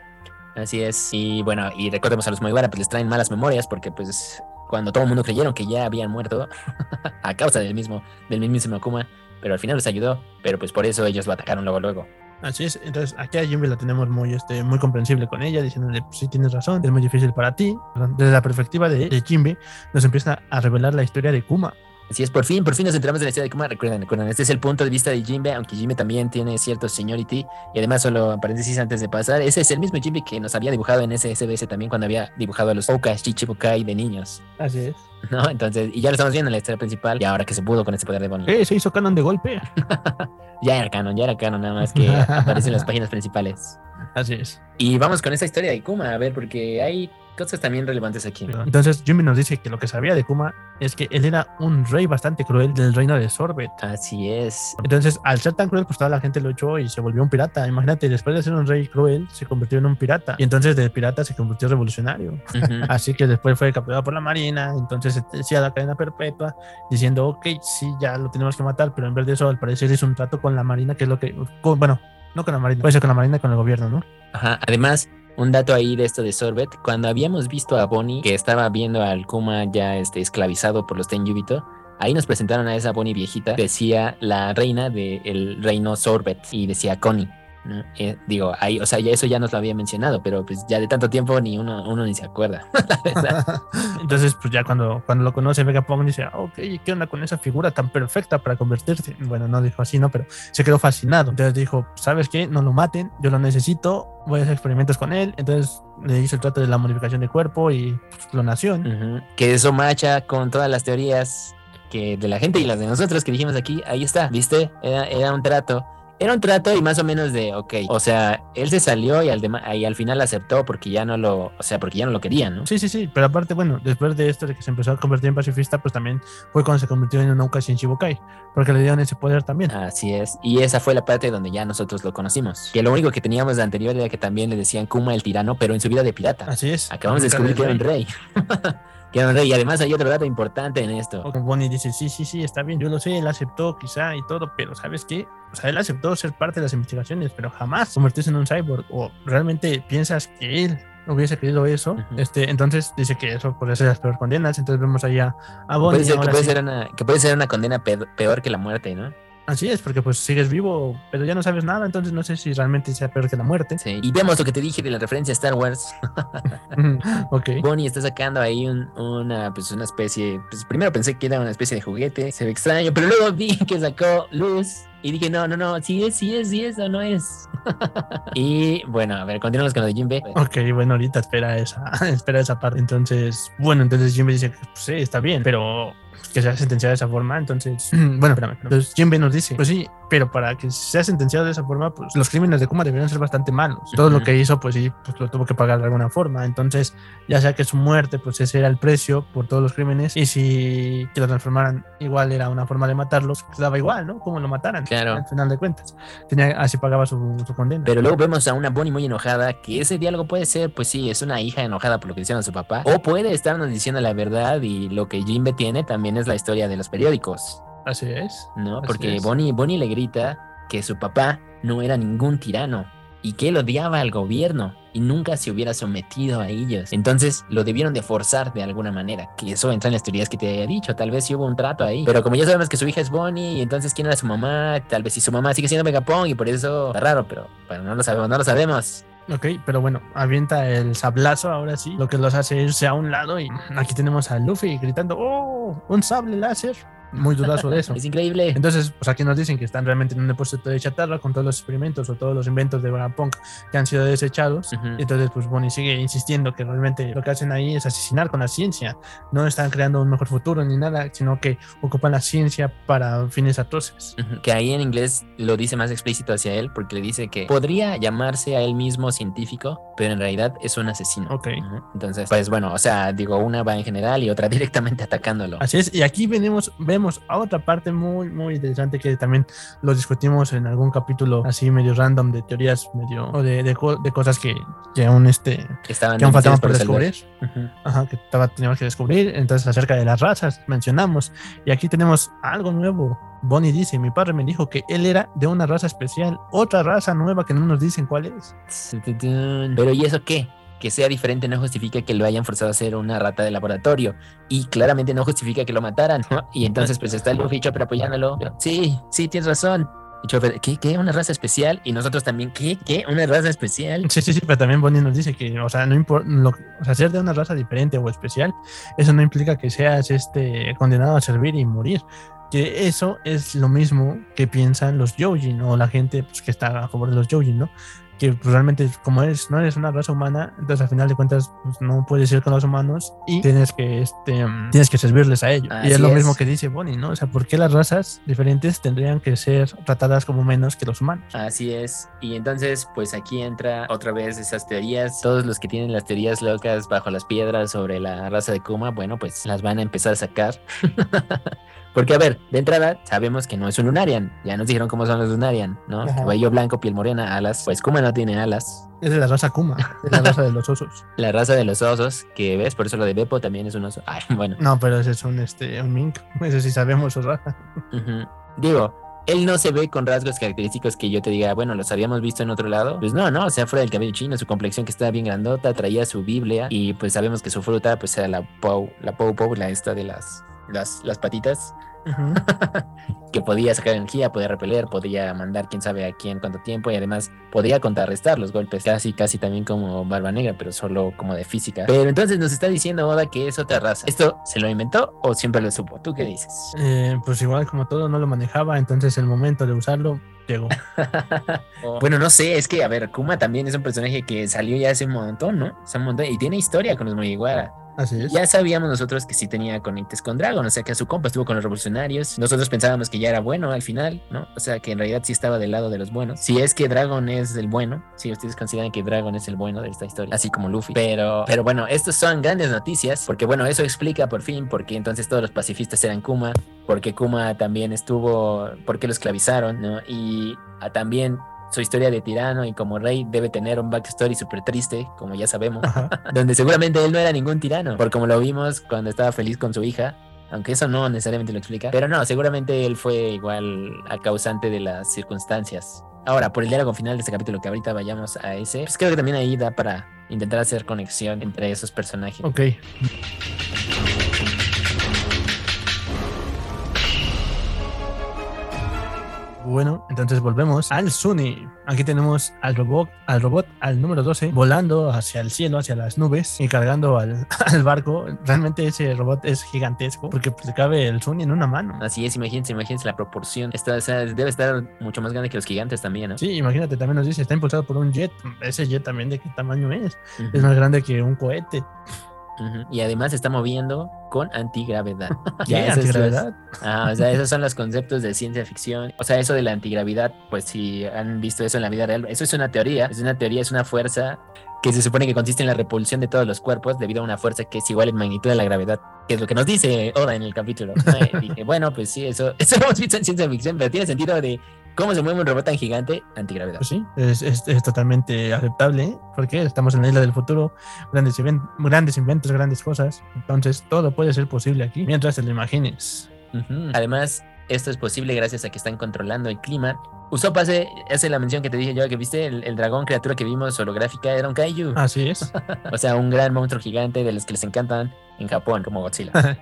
Así es. Y bueno, y recordemos a los Mugiwara, pues les traen malas memorias porque pues cuando todo el mundo creyeron que ya habían muerto a causa del mismo, del mismísimo Akuma, pero al final les ayudó, pero pues por eso ellos lo atacaron luego luego. Así es, entonces aquí a Jimmy la tenemos muy, este, muy comprensible con ella, diciéndole, pues, sí tienes razón, es muy difícil para ti. Desde la perspectiva de, de Jimmy, nos empieza a revelar la historia de Kuma. Así es, por fin, por fin nos enteramos de la historia de Kuma. Recuerden, recuerden, este es el punto de vista de Jinbe, aunque Jinbe también tiene cierto seniority. Y además, solo paréntesis antes de pasar, ese es el mismo Jinbe que nos había dibujado en ese SBS también cuando había dibujado a los Oka Shichibukai de niños, Así es. ¿no? Entonces, y ya lo estamos viendo en la historia principal, y ahora que se pudo con ese poder de Bonnie. Eh, se hizo canon de golpe. Ya era canon, ya era canon, nada más que aparece en las páginas principales. Así es. Y vamos con esta historia de Kuma, a ver, porque hay cosas también relevantes aquí. Entonces Jimmy nos dice que lo que sabía de Kuma es que él era un rey bastante cruel del reino de Sorbet. Así es. Entonces, al ser tan cruel, pues toda la gente lo echó y se volvió un pirata. Imagínate, después de ser un rey cruel, se convirtió en un pirata. Y entonces de pirata se convirtió en revolucionario. Así que después fue capturado por la marina. Entonces se decía la cadena perpetua, diciendo, ok, sí, ya lo tenemos que matar. Pero en vez de eso, al parecer hizo un trato con la marina, que es lo que. con- bueno, no con la marina, puede ser con la marina y con el gobierno, ¿no? Ajá, además, un dato ahí de esto de Sorbet, cuando habíamos visto a Bonnie que estaba viendo al Kuma ya este, esclavizado por los Tenjubito, ahí nos presentaron a esa Bonnie viejita, decía la reina del reino Sorbet y decía Connie. ¿No? Eh, digo, ahí, o sea, ya eso ya nos lo había mencionado, pero pues ya de tanto tiempo ni uno, uno ni se acuerda. la verdad. Entonces, pues ya cuando, cuando lo conoce Vegapunk dice, "Ah, ok, ¿qué onda con esa figura tan perfecta para convertirse? Bueno, no dijo así, ¿no? Pero se quedó fascinado. Entonces dijo, ¿sabes qué? No lo maten, yo lo necesito, voy a hacer experimentos con él. Entonces le hizo el trato de la modificación de cuerpo y pues, clonación. Que eso macha con todas las teorías que de la gente y las de nosotros que dijimos aquí, ahí está, ¿viste? Era, era un trato. Era un trato y más o menos de, ok, o sea, él se salió y al, y al final aceptó porque ya no lo, o sea, porque ya no lo querían, ¿no? Sí, sí, sí, pero aparte, bueno, después de esto de que se empezó a convertir en pacifista, pues también fue cuando se convirtió en un Nauka Shinshibukai, porque le dieron ese poder también. Así es. Y esa fue la parte donde ya nosotros lo conocimos. Que lo único que teníamos de anterior era que también le decían Kuma el tirano, pero en su vida de pirata. Así es. Acabamos de descubrir que era un rey. Y además hay otro dato importante en esto. Bonnie dice, sí, sí, sí, está bien, yo lo sé, él aceptó quizá y todo, pero ¿sabes qué? O sea, él aceptó ser parte de las investigaciones, pero jamás convertirse en un cyborg. O realmente piensas que él hubiese querido eso. Este, entonces dice que eso puede ser las peores condenas. Entonces vemos allá a Bonnie. Puede ser, que, puede sí. ser una, que puede ser una condena pe- peor que la muerte, ¿no? Así es, porque pues sigues vivo, pero ya no sabes nada, entonces no sé si realmente sea peor que la muerte. Sí. Y vemos lo que te dije de la referencia a Star Wars. ok. Bonnie está sacando ahí un- una, pues una especie. Pues primero pensé que era una especie de juguete. Se ve extraño, pero luego vi que sacó luz. Y dije, no, no, no, sí es, sí es, sí es o no es. y bueno, a ver, continuamos con lo de Jimbe. Ok, bueno, ahorita espera esa, espera esa parte. Entonces, bueno, entonces Jimmy dice pues, sí, está bien, pero que sea sentenciado de esa forma. Entonces, bueno, espérame. Entonces, Jinbe nos dice, pues sí, pero para que sea sentenciado de esa forma, pues los crímenes de Kuma deberían ser bastante malos. Todo lo que hizo, pues sí, pues lo tuvo que pagar de alguna forma. Entonces, ya sea que su muerte, pues ese era el precio por todos los crímenes. Y si que lo transformaran igual era una forma de matarlos, pues daba igual, ¿no? Como lo mataran. Claro. Al final de cuentas. Tenía, así pagaba su, su condena. Pero luego vemos a una Bonnie muy enojada, que ese diálogo puede ser, pues sí, es una hija enojada por lo que hicieron a su papá, o puede estarnos diciendo la verdad y lo que Jinbe tiene también es la historia de los periódicos, Así es. ¿no? Así Porque es. Bonnie, Bonnie le grita que su papá no era ningún tirano y que él odiaba al gobierno y nunca se hubiera sometido a ellos. Entonces lo debieron de forzar de alguna manera, que eso entra en las teorías que te había dicho, tal vez sí hubo un trato ahí. Pero como ya sabemos que su hija es Bonnie y entonces quién era su mamá, tal vez si su mamá sigue siendo Megapong y por eso está raro, pero bueno, no lo sabemos, no lo sabemos. Ok, pero bueno, avienta el sablazo ahora sí, lo que los hace irse a un lado y aquí tenemos a Luffy gritando, ¡Oh! ¡Un sable láser! Muy dudoso de eso. Es increíble. Entonces, pues aquí nos dicen que están realmente en un depósito de chatarra con todos los experimentos o todos los inventos de Vegapunk que han sido desechados. Ujú. Y entonces, pues Bonnie sigue insistiendo que realmente lo que hacen ahí es asesinar con la ciencia. No están creando un mejor futuro ni nada, sino que ocupan la ciencia para fines atroces. Ujú, Que ahí en inglés lo dice más explícito hacia él, porque le dice que podría llamarse a él mismo científico, pero en realidad es un asesino. Ok. Ujú. Entonces, pues bueno, o sea, digo, una va en general y otra directamente atacándolo. Así es, y aquí venimos, vemos a otra parte muy, muy interesante que también lo discutimos en algún capítulo así medio random de teorías medio o de, de, de cosas que, que aún este Que estaban que aún faltaban por descubrir. Ujú. Ajá, que estaba, teníamos que descubrir. Entonces, acerca de las razas, mencionamos. Y aquí tenemos algo nuevo. Bonnie dice: Mi padre me dijo que él era de una raza especial, otra raza nueva que no nos dicen cuál es. Pero ¿y eso qué? Que sea diferente no justifica que lo hayan forzado a ser una rata de laboratorio. Y claramente no justifica que lo mataran. ¿no? Y entonces pues está Luffy y Chopper apoyándolo. Sí, sí, tienes razón. Y Chopper, ¿qué? ¿Qué? ¿Una raza especial? Y nosotros también, ¿qué? ¿Qué? ¿Una raza especial? Sí, sí, sí, pero también Bonnie nos dice que, o sea, no importa, o sea, ser de una raza diferente o especial, eso no implica que seas este condenado a servir y morir. Que eso es lo mismo que piensan los Joujin o la gente pues, que está a favor de los Joujin, ¿no? Que pues, realmente, como eres, no eres una raza humana, entonces al final de cuentas pues, no puedes ir con los humanos y tienes que, este, tienes que servirles a ellos. y es lo es. mismo que dice Bonnie, ¿no? O sea, ¿por qué las razas diferentes tendrían que ser tratadas como menos que los humanos? Así es. Y entonces, pues aquí entra otra vez esas teorías. Todos los que tienen las teorías locas bajo las piedras sobre la raza de Kuma, bueno, pues las van a empezar a sacar. Porque, a ver, de entrada sabemos que no es un Lunarian. Ya nos dijeron cómo son los Lunarian, ¿no? Cabello blanco, piel morena, alas. Pues Kuma no tiene alas. Es de la raza Kuma, es la raza de los osos. La raza de los osos, que ves, por eso lo de Beppo también es un oso. Ay, bueno. No, pero ese es un, este, un mink. Ese sí sabemos su raza. Digo, él no se ve con rasgos característicos que yo te diga, bueno, los habíamos visto en otro lado. Pues no, no, o sea, fuera del cabello chino, su complexión que estaba bien grandota, traía su Biblia y pues sabemos que su fruta pues era la Pou, la Pou Pou, la esta de las, las, las patitas, que podía sacar energía, podía repeler, podía mandar quién sabe a quién cuánto tiempo y además podía contrarrestar los golpes, casi, casi también como Barba Negra, pero solo como de física. Pero entonces nos está diciendo Oda que es otra raza. ¿Esto se lo inventó o siempre lo supo? ¿Tú qué dices? Eh, pues igual como todo no lo manejaba, entonces el momento de usarlo llegó. Bueno, no sé, es que, a ver, Kuma también es un personaje que salió ya hace un montón, ¿no? Hace un montón, y tiene historia con los Mugiwara. Ya sabíamos nosotros que sí tenía conectes con Dragon, o sea que a su compa estuvo con los revolucionarios. Nosotros pensábamos que ya era bueno al final, ¿no? O sea que en realidad sí estaba del lado de los buenos. Si es que Dragon es el bueno, si ustedes consideran que Dragon es el bueno de esta historia, así como Luffy. Pero, pero bueno, estas son grandes noticias, porque bueno, eso explica por fin por qué entonces todos los pacifistas eran Kuma, porque Kuma también estuvo, por qué lo esclavizaron, ¿no? Y ah, también su historia de tirano y como rey debe tener un backstory súper triste, como ya sabemos, Ajá. donde seguramente él no era ningún tirano, por como lo vimos cuando estaba feliz con su hija, aunque eso no necesariamente lo explica, pero no, seguramente él fue igual a causante de las circunstancias. Ahora, por el diálogo final de este capítulo, que ahorita vayamos a ese, pues creo que también ahí da para intentar hacer conexión entre esos personajes. Ok. Bueno, entonces volvemos al Sunny. Aquí tenemos al robot, al robot, al número 12, volando hacia el cielo, hacia las nubes y cargando al, al barco. Realmente ese robot es gigantesco porque pues, cabe el Sunny en una mano. Así es, imagínense, imagínense la proporción. Esta, o sea, debe estar mucho más grande que los gigantes también, ¿no? Sí, imagínate, también nos dice, está impulsado por un jet. Ese jet también, ¿de qué tamaño es? Es más grande que un cohete. Y además se está moviendo con antigravedad. ¿Qué? Ya, eso es ¿Antigravedad? Ah, o sea, esos son los conceptos de ciencia ficción. O sea, eso de la antigravedad, pues si han visto eso en la vida real, eso es una teoría. Es una teoría, es una fuerza que se supone que consiste en la repulsión de todos los cuerpos debido a una fuerza que es igual en magnitud a la gravedad, que es lo que nos dice Oda en el capítulo. Y dije, bueno, pues sí, eso, eso lo hemos visto en ciencia ficción, pero tiene sentido de cómo se mueve un robot tan gigante antigravedad. Pues sí, es, es- es totalmente aceptable, ¿eh? porque estamos en la isla del futuro, grandes, grandes inventos, grandes cosas, entonces todo puede ser posible aquí, mientras te lo imagines. Ujú. Además, esto es posible gracias a que están controlando el clima. Usopp hace, hace la mención que te dije yo, que viste el, el dragón criatura que vimos holográfica era un kaiju. Así es. O sea, un gran monstruo gigante de los que les encantan en Japón, como Godzilla.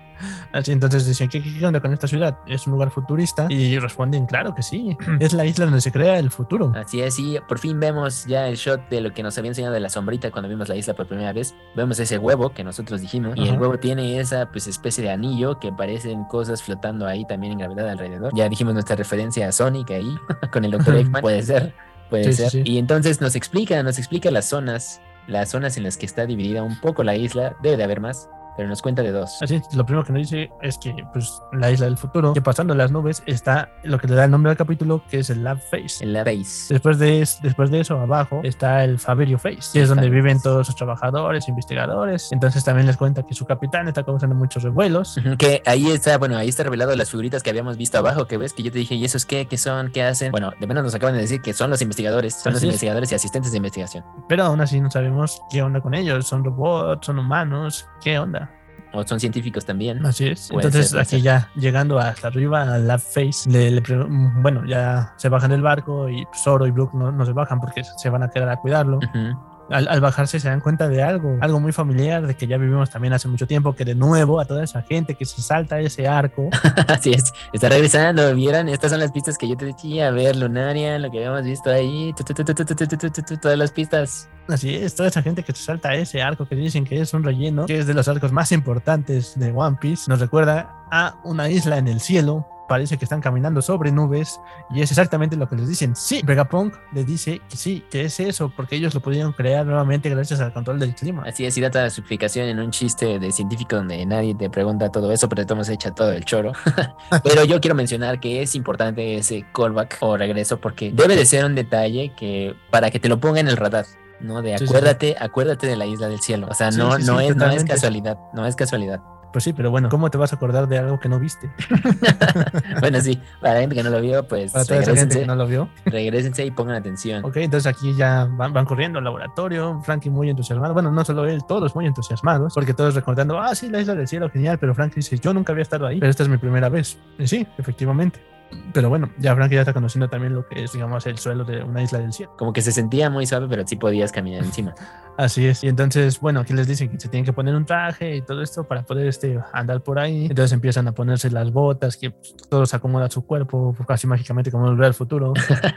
Entonces dicen, ¿qué, qué, onda con esta ciudad? ¿Es un lugar futurista? Y responden, claro que sí, es la isla donde se crea el futuro. Así es, y por fin vemos ya el shot de lo que nos había enseñado de la sombrita cuando vimos la isla por primera vez. Vemos ese huevo que nosotros dijimos, y el Ajá. huevo tiene esa pues especie de anillo que parecen cosas flotando ahí también en gravedad alrededor. Ya dijimos nuestra referencia a Sonic ahí, con el Dr. Eggman, puede ser, puede Sí, sí, ser. sí. Y entonces nos explica, nos explica las zonas, las zonas en las que está dividida un poco la isla, debe de haber más, pero nos cuenta de dos. Así, lo primero que nos dice es que pues, la isla del futuro, que pasando las nubes, está lo que le da el nombre al capítulo, que es el Lab Face. En la base. Después de, es- después de eso, abajo está el Faberio Face, que es donde Faberio viven Face. todos sus trabajadores, investigadores. Entonces también les cuenta que su capitán está causando muchos revuelos. Que ahí está, bueno, ahí está revelado las figuritas que habíamos visto abajo, que ves que yo te dije, ¿y esos qué? ¿Qué son? ¿Qué hacen? Bueno, de menos nos acaban de decir que son los investigadores, son los Así es. investigadores y asistentes de investigación. Pero aún así no sabemos qué onda con ellos. ¿Son robots? ¿Son humanos? ¿Qué onda? O son científicos también. Así es. Puede Entonces ser, aquí ser. ya llegando hasta arriba al Lab Face, le, le bueno, ya se bajan del barco y Zoro y Brook no, no se bajan porque se van a quedar a cuidarlo. Ujú al, bajarse se dan cuenta de algo, algo muy familiar, de que ya vivimos también hace mucho tiempo, que de nuevo a toda esa gente que se salta ese arco. Así es, está regresando, vieran, estas son las pistas que yo te decía, a ver, Lunaria, lo que habíamos visto ahí, todas las pistas. Así es, toda esa gente que se salta ese arco, que dicen que es un relleno, que es de los arcos más importantes de One Piece, nos recuerda a una isla en el cielo. Parece que están caminando sobre nubes y es exactamente lo que les dicen. Sí, Vegapunk les dice que sí, que es eso, porque ellos lo pudieron crear nuevamente gracias al control del clima. Así es, y da toda la explicación en un chiste de científico donde nadie te pregunta todo eso, pero todos echa todo el choro. pero yo quiero mencionar que es importante ese callback o regreso porque debe de ser un detalle que para que te lo ponga en el radar. ¿no? De Sí, sí, sí. acuérdate, acuérdate de la isla del cielo. O sea, no, sí, no, es, no es casualidad, no es casualidad. Pues sí, pero bueno, ¿cómo te vas a acordar de algo que no viste? bueno, sí, para la gente que no lo vio, pues Para toda esa gente regrésense, que no lo vio. regrésense y pongan atención. Ok, entonces aquí ya van, van corriendo al laboratorio, Frankie muy entusiasmado, bueno, no solo él, todos muy entusiasmados, porque todos recordando, ah, sí, la isla del cielo, genial, pero Frankie dice, yo nunca había estado ahí, pero esta es mi primera vez. Y sí, efectivamente. Pero bueno, ya Frankie ya está conociendo también lo que es, digamos, el suelo de una isla del cielo. Como que se sentía muy suave, pero sí podías caminar encima. Así es. Y entonces, bueno, aquí les dicen que se tienen que poner un traje y todo esto para poder este, andar por ahí. Entonces empiezan a ponerse las botas, que pues, todo se acomoda a su cuerpo, pues, casi mágicamente como volver al futuro.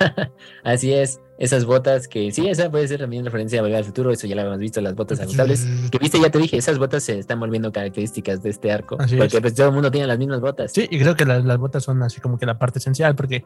Así es, esas botas que sí, esa puede ser también referencia a Volver al Futuro, eso ya lo habíamos visto, las botas ajustables. Que viste, ya te dije, esas botas se están volviendo características de este arco, Así porque es. pues todo el mundo tiene las mismas botas. Sí, y creo que las, las botas son así como que la parte esencial, porque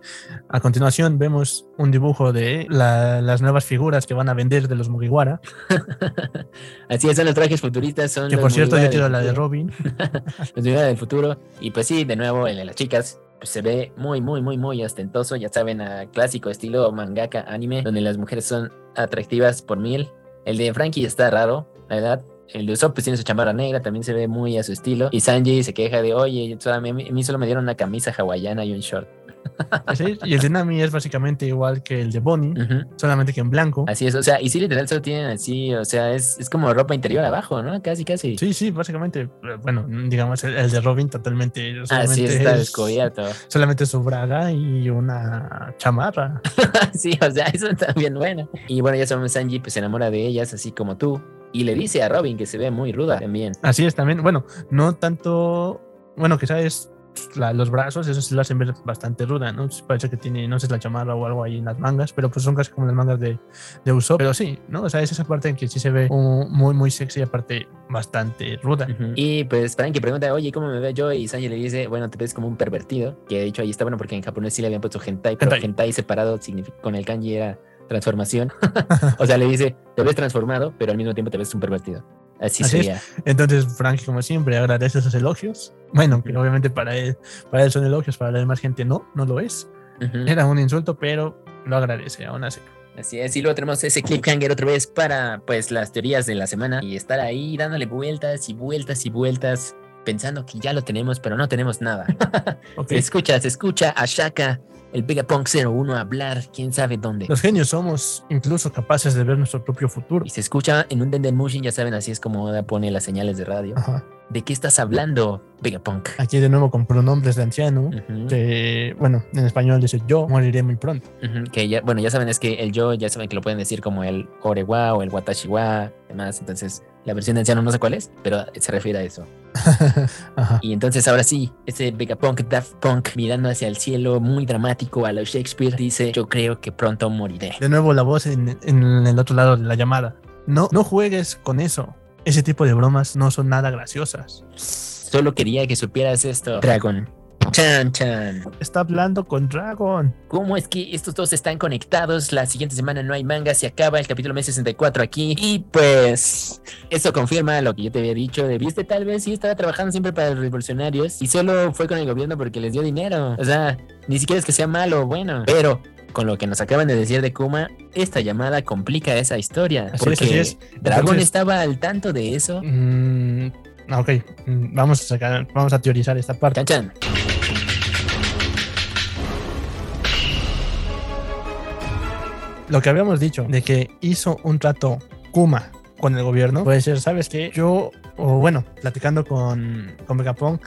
a continuación vemos un dibujo de la- las nuevas figuras que van a vender de los Mugiwara, Así es, son los trajes futuristas, son que por cierto Mugiwara yo quiero del la de Robin. Los Mugiwara del futuro, y pues sí, de nuevo, el de las chicas, pues se ve muy, muy, muy, muy ostentoso, ya saben, a clásico estilo mangaka anime, donde las mujeres son atractivas por mil. El de Frankie está raro, la verdad. El de Usopp pues tiene su chamarra negra, también se ve muy a su estilo. Y Sanji se queja de, oye, a mí solo me dieron una camisa hawaiana y un short. Sí, Y el de Nami es básicamente igual que el de Bonnie, solamente que en blanco. Así es, o sea, y sí, literal, solo tienen así, o sea, es, es como ropa interior abajo, ¿no? Casi, casi. Sí, sí, básicamente, eh, bueno, digamos, el, el de Robin totalmente, Así está es- descubierto. solamente su braga y una chamarra. sí, o sea, eso bien bueno. Y bueno, ya sabemos, Sanji pues se enamora de ellas, así como tú. Y le dice a Robin que se ve muy ruda también. Así es también, bueno, no tanto, bueno, quizás es la- los brazos, eso sí lo hacen ver bastante ruda, ¿no? Parece que tiene, no sé, la chamarra o algo ahí en las mangas, pero pues son casi como las mangas de, de Usopp, pero sí, ¿no? O sea, es esa parte en que sí se ve uh, muy, muy sexy y aparte bastante ruda. Ujú. Y pues Frankie pregunta, oye, ¿cómo me veo yo? Y Sanji le dice, bueno, te ves como un pervertido. Que de hecho ahí está bueno porque en japonés sí le habían puesto hentai, pero Hentai. hentai, separado con el kanji era transformación. o sea, le dice, te ves transformado, pero al mismo tiempo te ves un pervertido. Así, Así es. sería. Entonces, Frank, como siempre, agradece esos elogios. Bueno, que obviamente para él, para él son elogios, para la demás gente no, no lo es. Ujú. Era un insulto, pero lo agradece aún así. Así es, y luego tenemos ese cliffhanger otra vez para pues las teorías de la semana y estar ahí dándole vueltas y vueltas y vueltas pensando que ya lo tenemos, pero no tenemos nada. Ok. Se escucha, se escucha a Shaka, el Vegapunk 01 hablar, quién sabe dónde. Los genios somos incluso capaces de ver nuestro propio futuro. Y se escucha en un Dendemushin, ya saben, así es como Oda pone las señales de radio. Ajá. ¿De qué estás hablando, Vegapunk? Aquí de nuevo con pronombres de anciano. Ujú, Que, bueno, en español dice yo moriré muy pronto. ujú, Que ya, bueno, ya saben, es que el yo, ya saben que lo pueden decir como el Orewa o el Watashiwa, demás. Entonces, la versión de anciano no sé cuál es, pero se refiere a eso. Ajá. Y entonces ahora sí, ese Vegapunk, Daft Punk, mirando hacia el cielo, muy dramático a lo Shakespeare, dice, yo creo que pronto moriré. De nuevo la voz en, en el otro lado de la llamada. No, no juegues con eso. Ese tipo de bromas no son nada graciosas. Solo quería que supieras esto, Dragon. Chan, chan. Está hablando con Dragon. ¿Cómo es que estos dos están conectados? La siguiente semana no hay manga, se acaba el capítulo mes 64 aquí. Y pues, eso confirma lo que yo te había dicho. De viste, tal vez sí estaba trabajando siempre para los revolucionarios y solo fue con el gobierno porque les dio dinero. O sea, ni siquiera es que sea malo o bueno. Pero con lo que nos acaban de decir de Kuma, esta llamada complica esa historia. Así porque es, así es. Dragon Entonces- estaba al tanto de eso. Mm, ok, mm, vamos a sacar, vamos a teorizar esta parte. Chan, chan. Lo que habíamos dicho de que hizo un trato Kuma con el gobierno, puede ser, ¿sabes qué? Yo, o bueno, platicando con, con Vegapunk,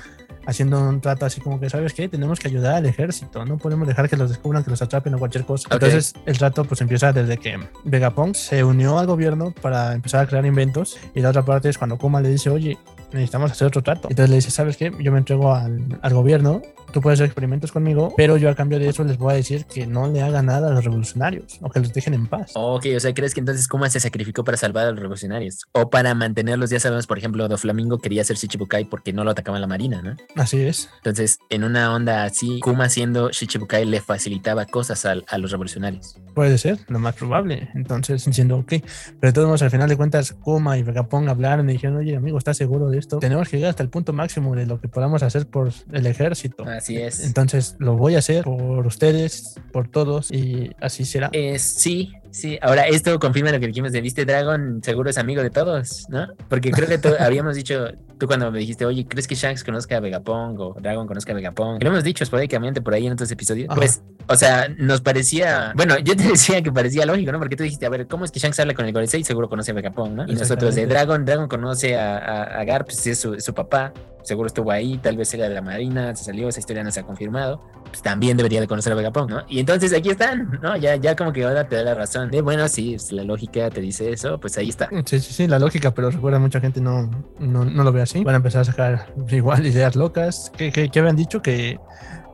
haciendo un trato así como que, ¿sabes qué? Tenemos que ayudar al ejército, no podemos dejar que los descubran, que los atrapen o cualquier cosa. Ok. Entonces, el trato pues empieza desde que Vegapunk se unió al gobierno para empezar a crear inventos y la otra parte es cuando Kuma le dice, oye, necesitamos hacer otro trato. Entonces le dice, ¿sabes qué? Yo me entrego al, al gobierno, tú puedes hacer experimentos conmigo, pero yo a cambio de eso les voy a decir que no le hagan nada a los revolucionarios o que los dejen en paz. Ok, o sea, ¿crees que entonces Kuma se sacrificó para salvar a los revolucionarios? O para mantenerlos, ya sabemos, por ejemplo, Doflamingo quería ser Shichibukai porque no lo atacaban la marina, ¿no? Así es. Entonces, en una onda así, Kuma siendo Shichibukai le facilitaba cosas al- a, los revolucionarios. Puede ser, lo más probable. Entonces, diciendo, ok. Pero de todos modos, al final de cuentas, Kuma y Vegapunk hablaron y dijeron, oye, amigo, ¿estás seguro de esto? Tenemos que llegar hasta el punto máximo de lo que podamos hacer por el ejército. Así es. Entonces, lo voy a hacer por ustedes, por todos, y así será. Eh, sí, sí. Ahora, esto confirma lo que dijimos de Viste Dragon, seguro es amigo de todos, ¿no? Porque creo que habíamos dicho, tú cuando me dijiste, oye, ¿crees que Shanks conozca a Vegapunk o Dragon conozca a Vegapunk? Que lo hemos dicho esporádicamente por ahí en otros episodios. Ajá. Pues, o sea, nos parecía, bueno, yo te decía que parecía lógico, ¿no? Porque tú dijiste, a ver, ¿cómo es que Shanks habla con el Gorosei? Seguro conoce a Vegapunk, ¿no? Y nosotros de. Dragon, Dragon conoce a, a, a Garp, pues es su, su papá. Seguro estuvo ahí, tal vez era de la marina, se salió, esa historia no se ha confirmado pues también debería de conocer a Vegapunk, ¿no? Y entonces aquí están, ¿no? Ya, ya como que ahora te da la razón. De bueno, sí, la lógica te dice eso, pues ahí está. Sí, sí, sí, la lógica, pero recuerda, mucha gente no, no, no lo ve así. Van a empezar a sacar igual ideas locas. ¿Qué, qué, qué habían dicho? Que,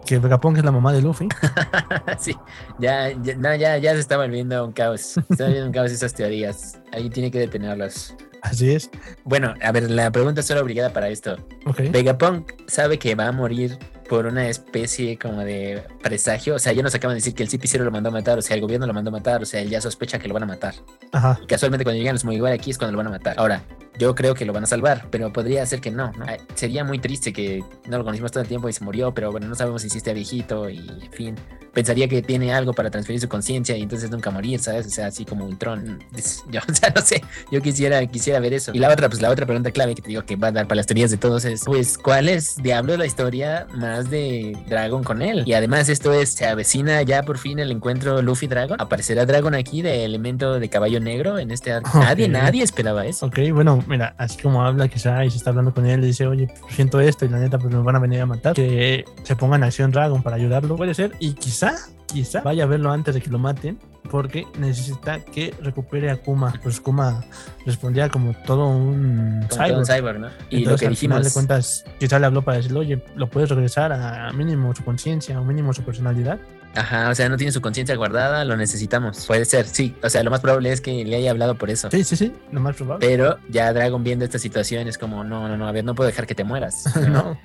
que Vegapunk es la mamá de Luffy. sí, ya, ya, no, ya, ya se está volviendo un caos. Se está volviendo un caos esas teorías. Ahí tiene que detenerlas. Así es. Bueno, a ver, la pregunta es solo obligada para esto. Ok. Vegapunk sabe que va a morir por una especie como de presagio. O sea, ya nos acaban de decir que el CP0 lo mandó a matar, o sea, el gobierno lo mandó a matar, o sea, él ya sospecha que lo van a matar. Ajá. Y casualmente cuando llegan los Mugiwara aquí es cuando lo van a matar. Ahora, yo creo que lo van a salvar, pero podría ser que no, ¿no? Sería muy triste que no lo conocimos todo el tiempo y se murió, pero bueno, no sabemos si sí está viejito y en fin. Pensaría que tiene algo para transferir su conciencia y entonces nunca morir, ¿sabes? O sea, así como Ultron. Yo, o sea, no sé, yo quisiera, quisiera ver eso. Y la otra, pues la otra pregunta clave que te digo que va a dar para las teorías de todos es, pues, ¿cuál es, diablo, la historia más de Dragon con él? Y además esto es, se avecina ya por fin el encuentro Luffy-Dragon. ¿Aparecerá Dragon aquí de elemento de caballo negro en este arco? Nadie, nadie esperaba eso. Ok, bueno, mira, así como habla quizá y se está hablando con él, le dice, oye, pues, siento esto y la neta, pues nos van a venir a matar. Que se ponga en acción Dragon para ayudarlo, puede ser. Y quizá, quizá vaya a verlo antes de que lo maten, porque necesita que recupere a Kuma. Pues Kuma respondía como todo un Como todo un cyborg, ¿no? Y Entonces, lo que al final dijimos. de cuentas, quizá le habló para decirle, oye, lo puedes regresar a mínimo su conciencia o mínimo su personalidad. Ajá, o sea, no tiene su conciencia guardada, lo necesitamos. Puede ser, sí. O sea, lo más probable es que le haya hablado por eso. Sí, sí, sí, lo más probable. Pero ya Dragon viendo esta situación es como, no, no, no, a ver, no puedo dejar que te mueras. no.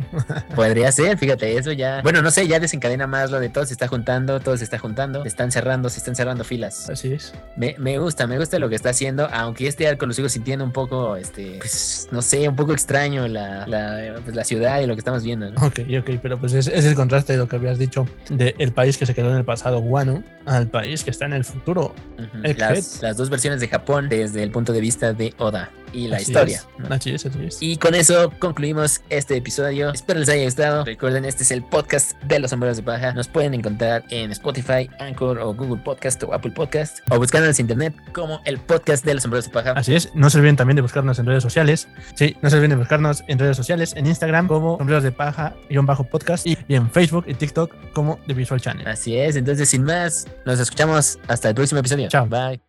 Podría ser, fíjate, eso ya. Bueno, no sé, ya desencadena más lo de todo se está juntando, todo se está juntando, se están cerrando, se están cerrando filas. Así es. Me, me gusta, me gusta lo que está haciendo, aunque este arco lo sigo sintiendo un poco, este, pues, no sé, un poco extraño la, la, pues, la ciudad y lo que estamos viendo. ¿no? Ok, ok, pero pues es, es el contraste de lo que habías dicho del país que se quedó en el pasado guano al país que está en el futuro. Egghead. Las, las dos versiones de Japón desde el punto de vista de Oda y la Así historia. es, ¿no? Así es, así es. Y con eso concluimos este episodio. Espero les haya gustado. Recuerden, este es el podcast de los sombreros de paja. Nos pueden encontrar en Spotify, Anchor o Google Podcast o Apple Podcast o buscándonos en internet como el podcast de los sombreros de paja. Así es, no se olviden también de buscarnos en redes sociales. Sí, no se olviden de buscarnos en redes sociales, en Instagram como sombreros de paja bajo podcast y, y en Facebook y TikTok como The Visual Channel. Así es, entonces sin más, nos escuchamos hasta el próximo episodio. Chao. Bye.